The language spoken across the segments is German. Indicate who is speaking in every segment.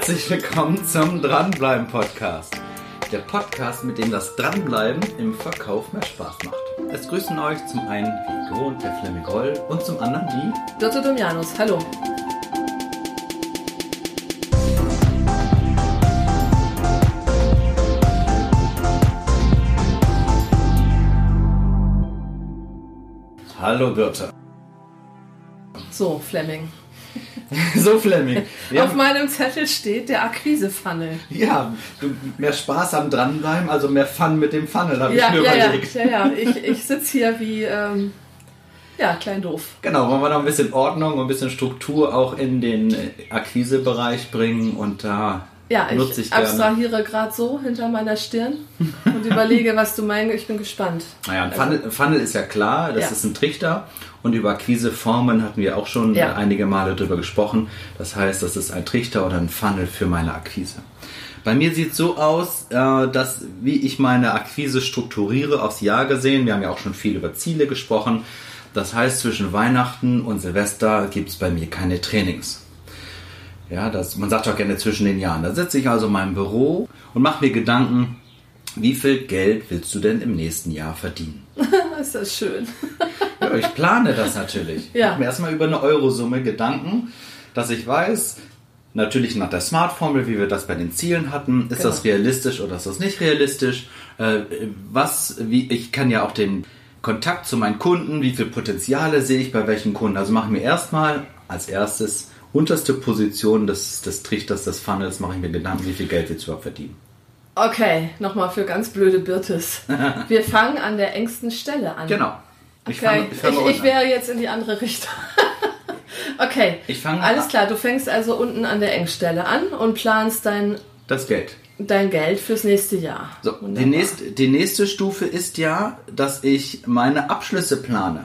Speaker 1: Herzlich willkommen zum Dranbleiben Podcast. Der Podcast, mit dem das Dranbleiben im Verkauf mehr Spaß macht. Es grüßen euch zum einen wie gewohnt der Fleming Roll und zum anderen die
Speaker 2: Dotto Domianus, hallo.
Speaker 1: Hallo Birte.
Speaker 2: So, Fleming.
Speaker 1: so Fleming. Wir
Speaker 2: Auf meinem Zettel steht der Akquise-Funnel.
Speaker 1: ja, du, mehr Spaß am Dranbleiben, also mehr Fun mit dem Funnel, habe
Speaker 2: Ja,
Speaker 1: ich mir
Speaker 2: ja, ja,
Speaker 1: überlegt.
Speaker 2: ja, ja. Ich, ich sitze hier wie, ähm, ja, klein doof.
Speaker 1: Genau, wollen wir noch ein bisschen Ordnung und ein bisschen Struktur auch in den Akquisebereich bringen und da
Speaker 2: Ja, ich,
Speaker 1: ich
Speaker 2: abstrahiere gerade so hinter meiner Stirn und überlege, was du meinst. Ich bin gespannt.
Speaker 1: Naja, ein
Speaker 2: Also-
Speaker 1: Funnel, Funnel ist ja klar, das
Speaker 2: Ja.
Speaker 1: ist ein Trichter. Und über Akquiseformen hatten wir auch schon
Speaker 2: Ja.
Speaker 1: einige Male drüber gesprochen. Das heißt, das ist ein Trichter oder ein Funnel für meine Akquise. Bei mir sieht es so aus, äh, dass wie ich meine Akquise strukturiere aufs Jahr gesehen, wir haben ja auch schon viel über Ziele gesprochen. Das heißt, zwischen Weihnachten und Silvester gibt es bei mir keine Trainings. Ja, das, man sagt auch gerne zwischen den Jahren. Da sitze ich also in meinem Büro und mache mir Gedanken, wie viel Geld willst du denn im nächsten Jahr verdienen?
Speaker 2: ist das schön.
Speaker 1: Ja, ich plane das natürlich. Ich
Speaker 2: Ja.
Speaker 1: mache mir erstmal über eine Eurosumme Gedanken, dass ich weiß, natürlich nach der Smart-Formel, wie wir das bei den Zielen hatten, ist
Speaker 2: Genau.
Speaker 1: das realistisch oder ist das nicht realistisch? Äh, was, wie, ich kann ja auch den Kontakt zu meinen Kunden, wie viele Potenziale sehe ich bei welchen Kunden? Also mache ich mir erstmal als erstes unterste Position des, des Trichters, des Funnels, mache ich mir Gedanken, wie viel Geld du überhaupt verdienen?
Speaker 2: Okay, nochmal für ganz blöde Birtes. Wir fangen an der engsten Stelle an.
Speaker 1: Genau. Ich
Speaker 2: Okay,
Speaker 1: fange ich fange
Speaker 2: ich, ich wäre jetzt in die andere Richtung. okay,
Speaker 1: Ich fange
Speaker 2: alles klar. Du fängst also unten an der Engstelle an und planst dein,
Speaker 1: Das Geld.
Speaker 2: dein Geld fürs nächste Jahr.
Speaker 1: So, die nächste, die nächste Stufe ist ja, dass ich meine Abschlüsse plane.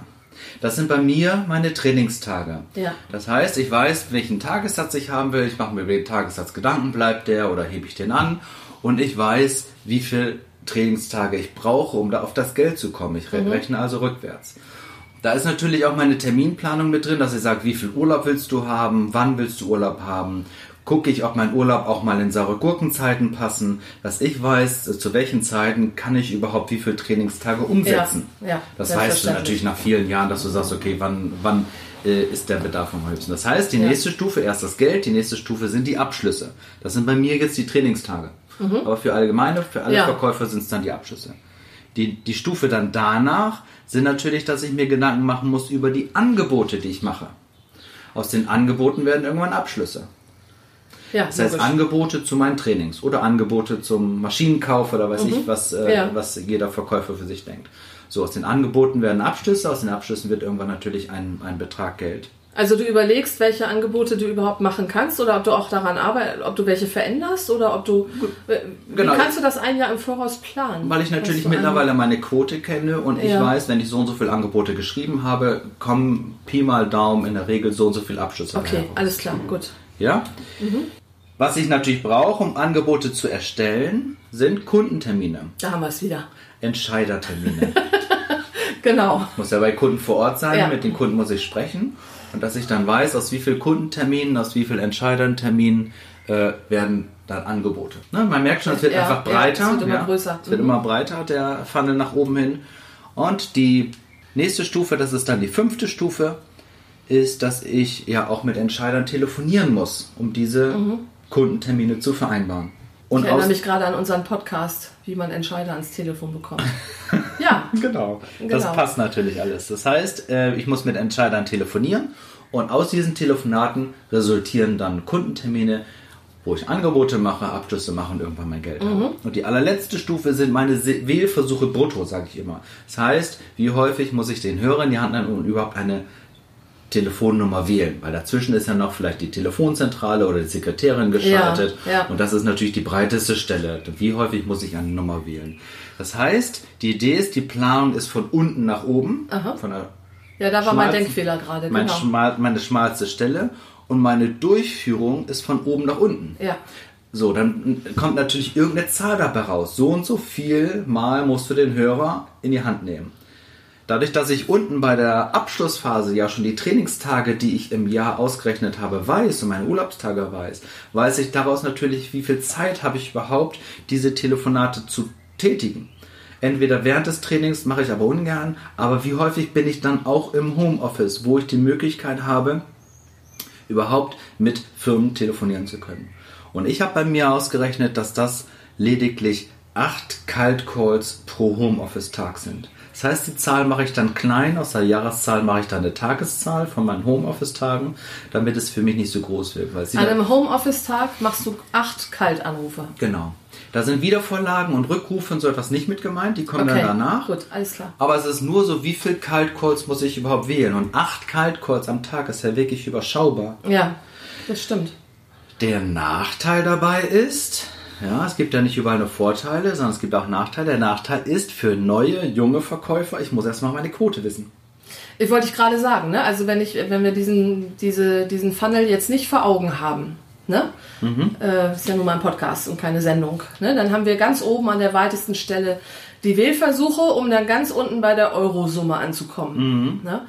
Speaker 1: Das sind bei mir meine Trainingstage.
Speaker 2: Ja.
Speaker 1: Das heißt, ich weiß, welchen Tagessatz ich haben will. Ich mache mir über den Tagessatz Gedanken, bleibt der oder hebe ich den an. Und ich weiß, wie viel Trainingstage ich brauche, um da auf das Geld zu kommen. Ich
Speaker 2: Mhm.
Speaker 1: rechne also rückwärts. Da ist natürlich auch meine Terminplanung mit drin, dass ich sage, wie viel Urlaub willst du haben, wann willst du Urlaub haben. Gucke ich, ob mein Urlaub auch mal in saure Gurkenzeiten passen, dass ich weiß, äh, zu welchen Zeiten kann ich überhaupt wie viele Trainingstage umsetzen.
Speaker 2: Ja, ja,
Speaker 1: das weißt du natürlich nach vielen Jahren, dass du sagst, okay, wann, wann äh, ist der Bedarf am höchsten. Das heißt, die
Speaker 2: Ja.
Speaker 1: nächste Stufe, erst das Geld, die nächste Stufe sind die Abschlüsse. Das sind bei mir jetzt die Trainingstage. Aber für allgemeine, für alle
Speaker 2: Mhm.
Speaker 1: Verkäufer sind es dann die Abschlüsse. Die, die Stufe dann danach sind natürlich, dass ich mir Gedanken machen muss über die Angebote, die ich mache. Aus den Angeboten werden irgendwann Abschlüsse.
Speaker 2: Ja,
Speaker 1: Das heißt. Angebote zu meinen Trainings oder Angebote zum Maschinenkauf oder weiß ich, was, äh,
Speaker 2: Mhm. Ja.
Speaker 1: was jeder Verkäufer für sich denkt. So, aus den Angeboten werden Abschlüsse, aus den Abschlüssen wird irgendwann natürlich ein, ein Betrag Geld.
Speaker 2: Also du überlegst, welche Angebote du überhaupt machen kannst oder ob du auch daran arbeitest, ob du welche veränderst oder ob du. Wie
Speaker 1: Genau.
Speaker 2: kannst du das ein Jahr im Voraus planen?
Speaker 1: Weil ich natürlich
Speaker 2: du
Speaker 1: mittlerweile meine Quote kenne und ich
Speaker 2: Ja.
Speaker 1: weiß, wenn ich so und so viele Angebote geschrieben habe, kommen Pi mal Daumen in der Regel so und so viele Abschlüsse
Speaker 2: Okay, alles klar, gut.
Speaker 1: Ja?
Speaker 2: Mhm.
Speaker 1: Was ich natürlich brauche, um Angebote zu erstellen, sind Kundentermine,
Speaker 2: Da haben wir es wieder.
Speaker 1: Entscheidertermine.
Speaker 2: Genau.
Speaker 1: muss ja bei Kunden vor Ort sein,
Speaker 2: Ja.
Speaker 1: mit den Kunden muss ich sprechen. Und dass ich dann weiß, aus wie vielen Kundenterminen, aus wie vielen Entscheiderterminen äh, werden dann Angebote. Ne? Man merkt schon, es wird
Speaker 2: Ja,
Speaker 1: einfach
Speaker 2: ja,
Speaker 1: breiter.
Speaker 2: es wird immer größer.
Speaker 1: Es wird
Speaker 2: Mhm.
Speaker 1: immer breiter, der Funnel nach oben hin. Und die nächste Stufe, das ist dann die fünfte Stufe, ist, dass ich ja auch mit Entscheidern telefonieren muss, um diese Kundentermine zu vereinbaren. Und
Speaker 2: Mhm. Ich erinnere mich gerade an unseren Podcast, wie man Entscheider ans Telefon bekommt. ja,
Speaker 1: Genau. Das
Speaker 2: Genau.
Speaker 1: passt natürlich alles. Das heißt, äh, ich muss mit Entscheidern telefonieren und aus diesen Telefonaten resultieren dann Kundentermine, wo ich Angebote mache, Abschlüsse mache und irgendwann mein Geld habe. Und die allerletzte Stufe sind meine Wählversuche brutto, sage ich immer. Das heißt, wie häufig muss ich den Hörer in die Hand nehmen und überhaupt eine Telefonnummer wählen, weil dazwischen ist ja noch vielleicht die Telefonzentrale oder die Sekretärin geschaltet
Speaker 2: Ja, ja.
Speaker 1: und das ist natürlich die breiteste Stelle. Wie häufig muss ich eine Nummer wählen? Das heißt, die Idee ist, die Planung ist von unten nach oben,
Speaker 2: Aha.
Speaker 1: von der
Speaker 2: ja, da war mein Denkfehler gerade.
Speaker 1: mein
Speaker 2: Genau.
Speaker 1: schmal, meine schmalste Stelle und meine Durchführung ist von oben nach unten.
Speaker 2: Ja,
Speaker 1: So, dann kommt natürlich irgendeine Zahl dabei raus. So und so viel Mal musst du den Hörer in die Hand nehmen. Dadurch, dass ich unten bei der Abschlussphase ja schon die Trainingstage, die ich im Jahr ausgerechnet habe, weiß und meine Urlaubstage weiß, weiß ich daraus natürlich, wie viel Zeit habe ich überhaupt, diese Telefonate zu tätigen. Entweder während des Trainings mache ich aber ungern, aber wie häufig bin ich dann auch im Homeoffice, wo ich die Möglichkeit habe, überhaupt mit Firmen telefonieren zu können. Und ich habe bei mir ausgerechnet, dass das lediglich acht Cold Calls pro Homeoffice-Tag sind. Das heißt, die Zahl mache ich dann klein, aus der Jahreszahl mache ich dann eine Tageszahl von meinen Homeoffice-Tagen, damit es für mich nicht so groß wird. Weil
Speaker 2: An einem Homeoffice-Tag machst du acht Kaltanrufe.
Speaker 1: Genau. Da sind Wiedervorlagen und Rückrufe und so etwas nicht mit gemeint, die kommen okay. dann danach.
Speaker 2: Gut, alles klar.
Speaker 1: Aber es ist nur so, wie viel Cold Calls muss ich überhaupt wählen? Und acht Cold Calls am Tag ist ja wirklich überschaubar.
Speaker 2: Ja, das stimmt.
Speaker 1: Der Nachteil dabei ist, ja, es gibt ja nicht überall nur Vorteile, sondern es gibt auch Nachteile. Der Nachteil ist für neue, junge Verkäufer, ich muss erstmal meine Quote wissen.
Speaker 2: Ich wollte ich gerade sagen, ne? Also wenn ich, wenn wir diesen, diese, diesen Funnel jetzt nicht vor Augen haben, ne? Mhm. Äh, ist ja nur mal ein Podcast und keine Sendung, ne? Dann haben wir ganz oben an der weitesten Stelle die Wählversuche, um dann ganz unten bei der Eurosumme anzukommen. Mhm. Ne?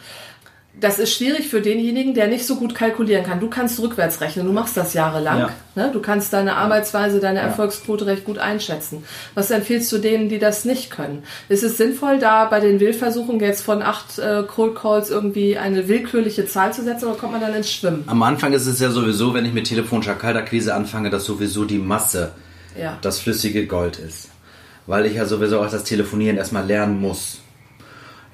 Speaker 2: Das ist schwierig für denjenigen, der nicht so gut kalkulieren kann. Du kannst rückwärts rechnen, du machst das jahrelang. Ja. Ne? Du kannst deine Arbeitsweise, deine ja. Erfolgsquote recht gut einschätzen. Was empfiehlst du denen, die das nicht können? Ist es sinnvoll, da bei den Wählversuchen jetzt von acht äh, Cold Calls irgendwie eine willkürliche Zahl zu setzen oder kommt man dann ins Schwimmen?
Speaker 1: Am Anfang ist es ja sowieso, wenn ich mit telefonischer Kaltakquise anfange, dass sowieso die Masse ja. das flüssige Gold ist. Weil ich ja sowieso auch das Telefonieren erstmal lernen muss.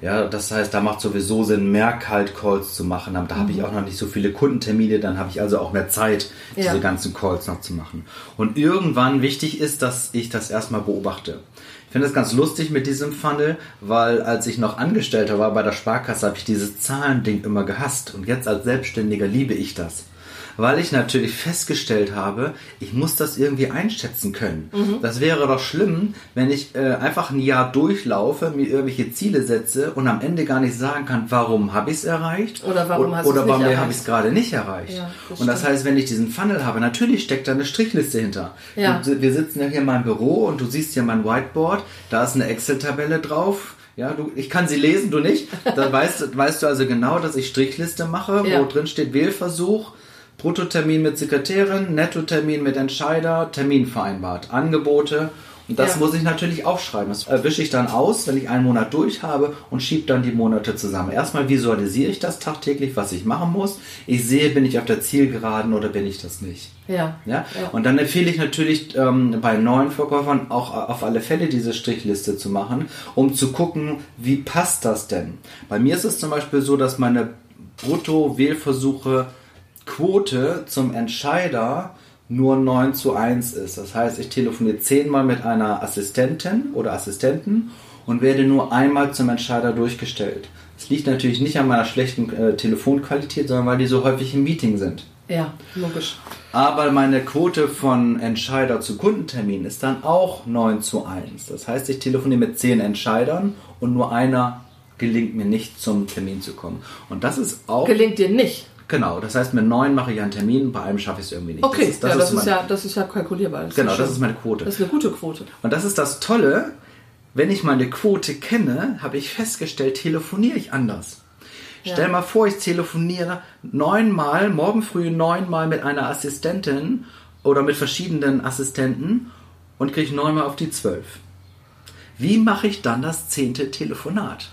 Speaker 1: Ja, das heißt, da macht sowieso Sinn, mehr Cold Calls zu machen. Da mhm. habe ich mhm. auch noch nicht so viele Kundentermine, dann habe ich also auch mehr Zeit, diese ja. ganzen Calls noch zu machen. Und irgendwann wichtig ist, dass ich das erstmal beobachte. Ich finde das ganz lustig mit diesem Funnel, weil als ich noch Angestellter war bei der Sparkasse, habe ich dieses Zahlending immer gehasst. Und jetzt als Selbstständiger liebe ich das weil ich natürlich festgestellt habe, ich muss das irgendwie einschätzen können. Mhm. Das wäre doch schlimm, wenn ich äh, einfach ein Jahr durchlaufe, mir irgendwelche Ziele setze und am Ende gar nicht sagen kann, warum habe ich es erreicht
Speaker 2: oder warum,
Speaker 1: hast oder warum habe ich es gerade nicht erreicht. Ja, das und das stimmt. heißt, wenn ich diesen Funnel habe, natürlich steckt da eine Strichliste hinter. Ja. Wir sitzen ja hier in meinem Büro und du siehst hier mein Whiteboard, da ist eine Excel-Tabelle drauf. Ja, du, ich kann sie lesen, du nicht. Da weißt, weißt du also genau, dass ich Strichliste mache, ja. wo drin steht Wählversuch, Bruttotermin mit Sekretärin, Nettotermin mit Entscheider, Termin vereinbart, Angebote. Und das ja. muss ich natürlich aufschreiben. Das erwische ich dann aus, wenn ich einen Monat durch habe und schiebe dann die Monate zusammen. Erstmal visualisiere ich das tagtäglich, was ich machen muss. Ich sehe, bin ich auf der Zielgeraden oder bin ich das nicht.
Speaker 2: Ja.
Speaker 1: ja? ja. Und dann empfehle ich natürlich ähm, bei neuen Verkäufern auch auf alle Fälle diese Strichliste zu machen, um zu gucken, wie passt das denn. Bei mir ist es zum Beispiel so, dass meine Brutto-Wählversuche Quote zum Entscheider nur 9 zu 1 ist. Das heißt, ich telefoniere zehnmal mit einer Assistentin oder Assistenten und werde nur einmal zum Entscheider durchgestellt. Das liegt natürlich nicht an meiner schlechten äh, Telefonqualität, sondern weil die so häufig im Meeting sind.
Speaker 2: Ja, logisch.
Speaker 1: Aber meine Quote von Entscheider zu Kundentermin ist dann auch 9 zu 1. Das heißt, ich telefoniere mit 10 Entscheidern und nur einer gelingt mir nicht zum Termin zu kommen. Und das ist auch.
Speaker 2: Gelingt dir nicht?
Speaker 1: Genau, das heißt, mit neun mache ich einen Termin, bei einem schaffe ich es irgendwie nicht.
Speaker 2: Okay, das ist, das ja, das, ist, ist ja, das ist ja kalkulierbar.
Speaker 1: Das genau, das ist meine Quote.
Speaker 2: Das ist eine gute Quote.
Speaker 1: Und das ist das Tolle, wenn ich meine Quote kenne, habe ich festgestellt, telefoniere ich anders. Ja. Stell mal vor, ich telefoniere neunmal, morgen früh neunmal mit einer Assistentin oder mit verschiedenen Assistenten und kriege neunmal auf die zwölf. Wie mache ich dann das zehnte Telefonat?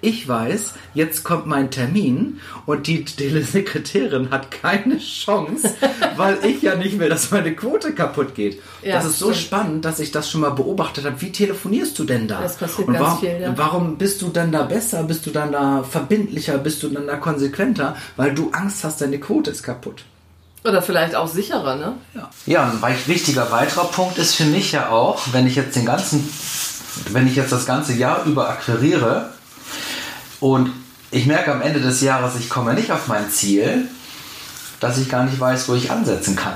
Speaker 1: Ich weiß, jetzt kommt mein Termin und die Telesekretärin hat keine Chance, weil ich ja nicht will, dass meine Quote kaputt geht. Ja, das ist so stimmt. spannend, dass ich das schon mal beobachtet habe. Wie telefonierst du denn da?
Speaker 2: Das passiert
Speaker 1: und
Speaker 2: ganz
Speaker 1: warum,
Speaker 2: viel, ja.
Speaker 1: warum bist du dann da besser? Bist du dann da verbindlicher? Bist du dann da konsequenter? Weil du Angst hast, deine Quote ist kaputt.
Speaker 2: Oder vielleicht auch sicherer, ne?
Speaker 1: Ja. Ja, ein wichtiger weiterer Punkt ist für mich ja auch, wenn ich jetzt den ganzen, wenn ich jetzt das ganze Jahr über akquiriere, und ich merke am Ende des Jahres, ich komme nicht auf mein Ziel, dass ich gar nicht weiß, wo ich ansetzen kann.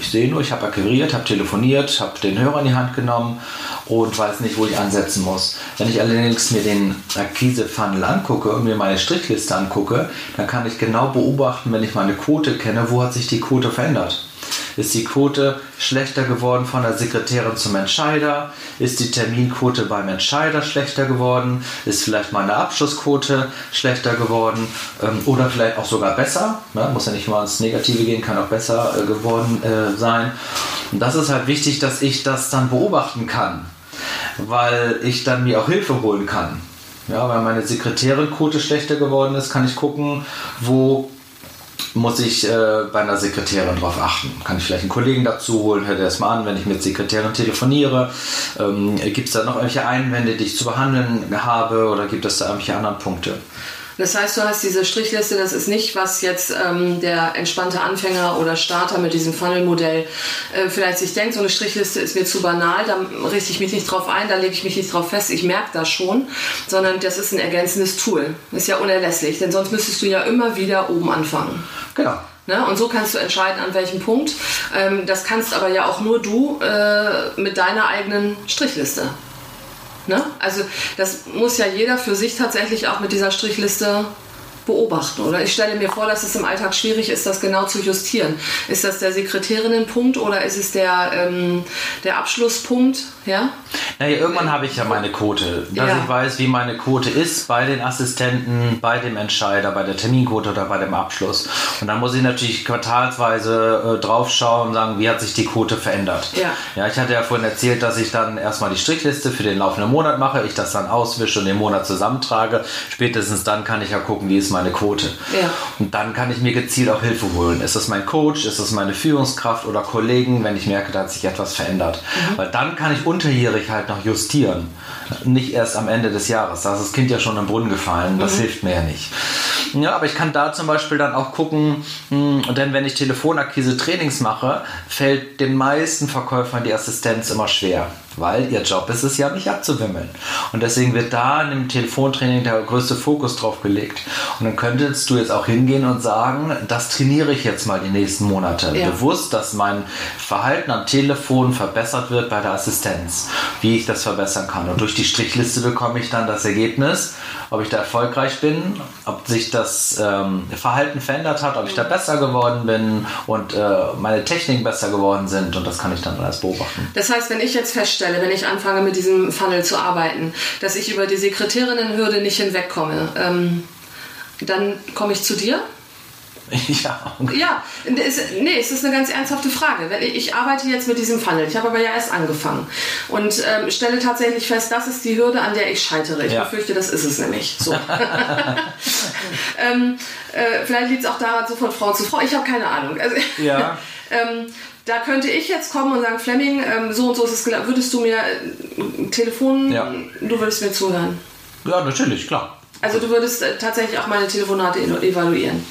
Speaker 1: Ich sehe nur, ich habe akquiriert, habe telefoniert, habe den Hörer in die Hand genommen und weiß nicht, wo ich ansetzen muss. Wenn ich allerdings mir den Akquise-Funnel angucke und mir meine Strichliste angucke, dann kann ich genau beobachten, wenn ich meine Quote kenne, wo hat sich die Quote verändert. Ist die Quote schlechter geworden von der Sekretärin zum Entscheider? Ist die Terminquote beim Entscheider schlechter geworden? Ist vielleicht meine Abschlussquote schlechter geworden? Ähm, oder vielleicht auch sogar besser? Ne? Muss ja nicht mal ins Negative gehen, kann auch besser äh, geworden äh, sein. Und das ist halt wichtig, dass ich das dann beobachten kann, weil ich dann mir auch Hilfe holen kann. Ja, weil meine Sekretärinquote schlechter geworden ist, kann ich gucken, wo muss ich äh, bei einer Sekretärin drauf achten. Kann ich vielleicht einen Kollegen dazu holen, hört erst mal an, wenn ich mit Sekretärin telefoniere. Ähm, gibt es da noch irgendwelche Einwände, die ich zu behandeln habe oder gibt es da irgendwelche anderen Punkte?
Speaker 2: Das heißt, du hast diese Strichliste, das ist nicht, was jetzt ähm, der entspannte Anfänger oder Starter mit diesem Funnel-Modell äh, vielleicht sich denkt, so eine Strichliste ist mir zu banal, da richte ich mich nicht drauf ein, da lege ich mich nicht drauf fest, ich merke das schon, sondern das ist ein ergänzendes Tool. Ist ja unerlässlich, denn sonst müsstest du ja immer wieder oben anfangen.
Speaker 1: Genau.
Speaker 2: Ne? Und so kannst du entscheiden, an welchem Punkt. Ähm, das kannst aber ja auch nur du äh, mit deiner eigenen Strichliste. Ne? Also das muss ja jeder für sich tatsächlich auch mit dieser Strichliste beobachten. Oder ich stelle mir vor, dass es im Alltag schwierig ist, das genau zu justieren. Ist das der Sekretärinnenpunkt oder ist es der, ähm, der Abschlusspunkt? Ja?
Speaker 1: Naja, irgendwann habe ich ja meine Quote, dass ja. ich weiß, wie meine Quote ist bei den Assistenten, bei dem Entscheider, bei der Terminquote oder bei dem Abschluss. Und dann muss ich natürlich quartalsweise äh, draufschauen und sagen, wie hat sich die Quote verändert. Ja. ja, ich hatte ja vorhin erzählt, dass ich dann erstmal die Strichliste für den laufenden Monat mache, ich das dann auswische und den Monat zusammentrage. Spätestens dann kann ich ja gucken, wie ist meine Quote. Ja. Und dann kann ich mir gezielt auch Hilfe holen. Ist das mein Coach, ist das meine Führungskraft oder Kollegen, wenn ich merke, da hat sich etwas verändert. Mhm. Weil dann kann ich unterjährig halt noch justieren. Nicht erst am Ende des Jahres. Da ist das Kind ja schon im Brunnen gefallen. Das mhm. hilft mir ja nicht. Ja, aber ich kann da zum Beispiel dann auch gucken, hm, denn wenn ich Telefonakquise-Trainings mache, fällt den meisten Verkäufern die Assistenz immer schwer weil ihr Job ist es ja, mich abzuwimmeln. Und deswegen wird da in dem Telefontraining der größte Fokus drauf gelegt. Und dann könntest du jetzt auch hingehen und sagen, das trainiere ich jetzt mal die nächsten Monate. Ja. Bewusst, dass mein Verhalten am Telefon verbessert wird bei der Assistenz, wie ich das verbessern kann. Und durch die Strichliste bekomme ich dann das Ergebnis, ob ich da erfolgreich bin, ob sich das ähm, Verhalten verändert hat, ob ich da besser geworden bin und äh, meine Techniken besser geworden sind. Und das kann ich dann alles beobachten.
Speaker 2: Das heißt, wenn ich jetzt feststelle, feststelle, wenn ich anfange mit diesem Funnel zu arbeiten, dass ich über die Sekretärinnenhürde nicht hinwegkomme, ähm, dann komme ich zu dir.
Speaker 1: Ja.
Speaker 2: Ja, es, nee, es ist eine ganz ernsthafte Frage. Ich arbeite jetzt mit diesem Funnel. Ich habe aber ja erst angefangen und ähm, stelle tatsächlich fest, das ist die Hürde, an der ich scheitere. Ich ja. befürchte, das ist es nämlich. So. ähm, äh, vielleicht liegt es auch daran, so von Frau zu Frau. Ich habe keine Ahnung. Also,
Speaker 1: ja.
Speaker 2: ähm, da könnte ich jetzt kommen und sagen, Fleming, ähm, so und so ist es gelaufen. Würdest du mir ein äh, Telefon, ja. du würdest mir zuhören?
Speaker 1: Ja, natürlich, klar.
Speaker 2: Also du würdest äh, tatsächlich auch meine Telefonate evaluieren.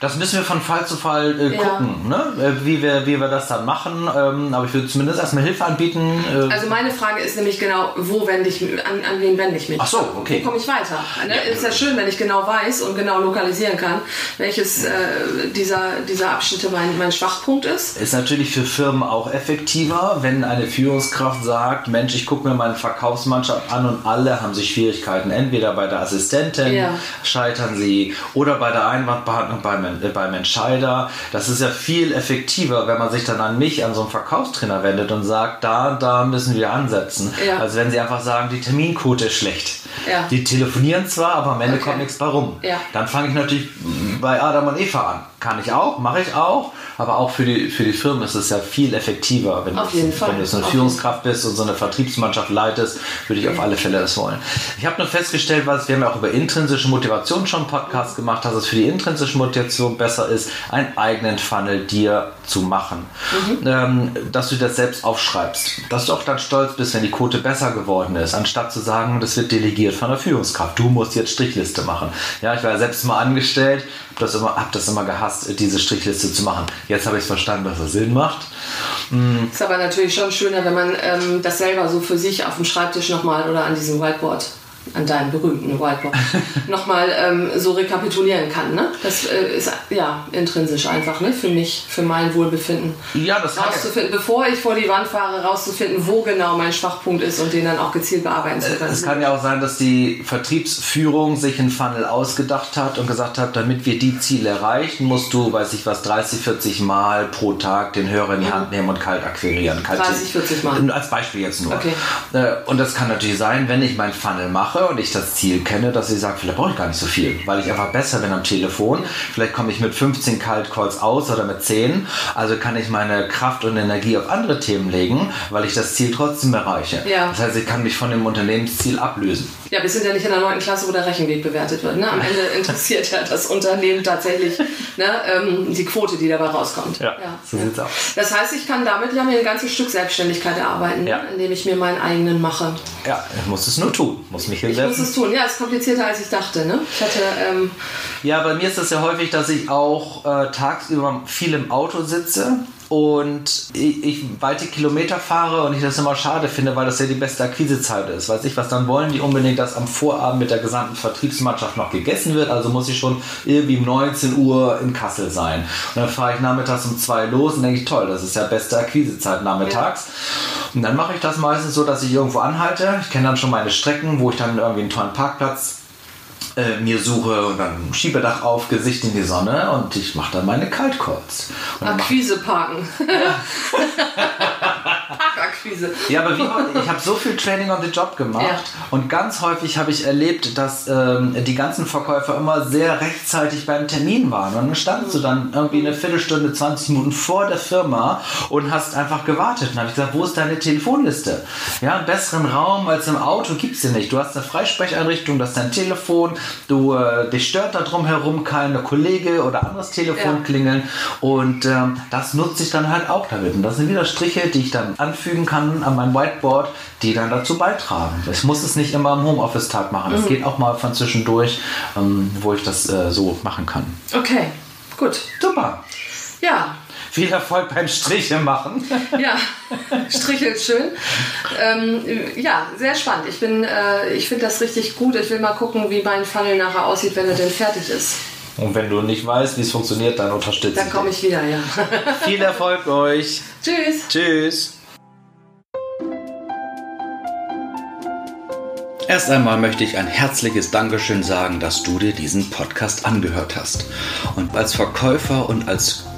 Speaker 1: Das müssen wir von Fall zu Fall äh, gucken, ja. ne? Äh, wie, wir, wie wir das dann machen. Ähm, aber ich würde zumindest erstmal Hilfe anbieten.
Speaker 2: Äh also meine Frage ist nämlich genau, wo wende ich an, an wen wende ich mich?
Speaker 1: Ach so, okay.
Speaker 2: Wo komme ich weiter? Ne? Ja. Ist ja schön, wenn ich genau weiß und genau lokalisieren kann, welches äh, dieser, dieser Abschnitte mein, mein Schwachpunkt ist.
Speaker 1: Ist natürlich für Firmen auch effektiver, wenn eine Führungskraft sagt, Mensch, ich gucke mir meine Verkaufsmannschaft an und alle haben sich Schwierigkeiten. Entweder bei der Assistentin ja. scheitern sie oder bei der Einwandbehandlung beim beim, beim Entscheider. Das ist ja viel effektiver, wenn man sich dann an mich, an so einen Verkaufstrainer wendet und sagt, da, da müssen wir ansetzen. Ja. Also wenn sie einfach sagen, die Terminquote ist schlecht. Ja. Die telefonieren zwar, aber am Ende okay. kommt nichts bei rum. Ja. Dann fange ich natürlich bei Adam und Eva an. Kann ich auch, mache ich auch, aber auch für die, für die Firmen ist es ja viel effektiver, wenn,
Speaker 2: auf
Speaker 1: du,
Speaker 2: jeden Fall.
Speaker 1: wenn du so eine auf Führungskraft bist und so eine Vertriebsmannschaft leitest, würde ich auf alle Fälle das wollen. Ich habe nur festgestellt, was wir haben ja auch über intrinsische Motivation schon einen Podcast gemacht, dass es für die intrinsische Motivation besser ist, einen eigenen Funnel dir zu machen. Mhm. Ähm, dass du das selbst aufschreibst. Dass du auch dann stolz bist, wenn die Quote besser geworden ist, anstatt zu sagen, das wird delegiert von der Führungskraft. Du musst jetzt Strichliste machen. Ja, ich war ja selbst mal angestellt, das, immer, hab das immer gehasst, diese Strichliste zu machen. Jetzt habe ich es verstanden, dass es Sinn macht.
Speaker 2: Mhm. Ist aber natürlich schon schöner, wenn man ähm, das selber so für sich auf dem Schreibtisch nochmal oder an diesem Whiteboard an deinem berühmten Whiteboard, nochmal ähm, so rekapitulieren kann. Ne? Das äh, ist ja intrinsisch einfach ne? für mich, für mein Wohlbefinden.
Speaker 1: Ja, das
Speaker 2: rauszufinden, bevor ich vor die Wand fahre, rauszufinden, wo genau mein Schwachpunkt ist und den dann auch gezielt bearbeiten zu können.
Speaker 1: Es kann ja auch sein, dass die Vertriebsführung sich einen Funnel ausgedacht hat und gesagt hat, damit wir die Ziele erreichen, musst du, weiß ich was, 30, 40 Mal pro Tag den Hörer in die Hand nehmen und kalt akquirieren. Kalt
Speaker 2: 30, 40 Mal.
Speaker 1: Als Beispiel jetzt nur.
Speaker 2: Okay.
Speaker 1: Äh, und das kann natürlich sein, wenn ich mein Funnel mache und ich das Ziel kenne, dass ich sage, vielleicht brauche ich gar nicht so viel, weil ich einfach besser bin am Telefon. Vielleicht komme ich mit 15 Cold Calls aus oder mit 10. Also kann ich meine Kraft und Energie auf andere Themen legen, weil ich das Ziel trotzdem erreiche.
Speaker 2: Ja.
Speaker 1: Das heißt, ich kann mich von dem Unternehmensziel ablösen.
Speaker 2: Ja, wir sind ja nicht in der neunten Klasse, wo der Rechenweg bewertet wird. Ne? Am Ende interessiert ja das Unternehmen tatsächlich ne, ähm, die Quote, die dabei rauskommt.
Speaker 1: Ja, ja. so sieht's aus.
Speaker 2: Das heißt, ich kann damit ja mir ein ganzes Stück Selbstständigkeit erarbeiten,
Speaker 1: ja.
Speaker 2: indem ich mir meinen eigenen mache.
Speaker 1: Ja, ich muss es nur tun. Muss mich hinsetzen.
Speaker 2: Ich muss es tun. Ja, es ist komplizierter, als ich dachte. Ne? Ich hatte, ähm
Speaker 1: ja, bei mir ist es ja häufig, dass ich auch äh, tagsüber viel im Auto sitze und ich, ich, weite Kilometer fahre und ich das immer schade finde, weil das ja die beste Akquisezeit ist. Weiß ich was, dann wollen die unbedingt, dass am Vorabend mit der gesamten Vertriebsmannschaft noch gegessen wird, also muss ich schon irgendwie um 19 Uhr in Kassel sein. Und dann fahre ich nachmittags um 2 los und denke ich, toll, das ist ja beste Akquisezeit nachmittags. Ja. Und dann mache ich das meistens so, dass ich irgendwo anhalte. Ich kenne dann schon meine Strecken, wo ich dann irgendwie einen tollen Parkplatz äh, mir suche und dann Schiebedach auf, Gesicht in die Sonne und ich mache dann meine Kaltcalls.
Speaker 2: Akquise parken. Ja. Parkakquise.
Speaker 1: Ja, aber wie, ich habe so viel Training on the Job gemacht ja. und ganz häufig habe ich erlebt, dass ähm, die ganzen Verkäufer immer sehr rechtzeitig beim Termin waren. Und dann standst du dann irgendwie eine Viertelstunde, 20 Minuten vor der Firma und hast einfach gewartet. Und dann habe ich gesagt, wo ist deine Telefonliste? Ja, einen besseren Raum als im Auto gibt es hier nicht. Du hast eine Freisprecheinrichtung, das ist dein Telefon, du, äh, dich stört da drum herum keine Kollege oder anderes Telefon ja. klingeln und ähm, das nutze ich dann halt auch damit. Und das sind wieder Striche, die ich dann anfügen kann an mein Whiteboard, die dann dazu beitragen. Ich muss es nicht immer am Homeoffice-Tag machen. Es mhm. geht auch mal von zwischendurch, ähm, wo ich das äh, so machen kann.
Speaker 2: Okay, gut.
Speaker 1: Super.
Speaker 2: Ja,
Speaker 1: viel Erfolg beim Striche machen.
Speaker 2: Ja, strichelt schön. Ähm, ja, sehr spannend. Ich, äh, ich finde das richtig gut. Ich will mal gucken, wie mein Funnel nachher aussieht, wenn er denn fertig ist.
Speaker 1: Und wenn du nicht weißt, wie es funktioniert, dann unterstütze
Speaker 2: Dann komme ich wieder, ja.
Speaker 1: Viel Erfolg euch.
Speaker 2: Tschüss.
Speaker 1: Tschüss. Erst einmal möchte ich ein herzliches Dankeschön sagen, dass du dir diesen Podcast angehört hast. Und als Verkäufer und als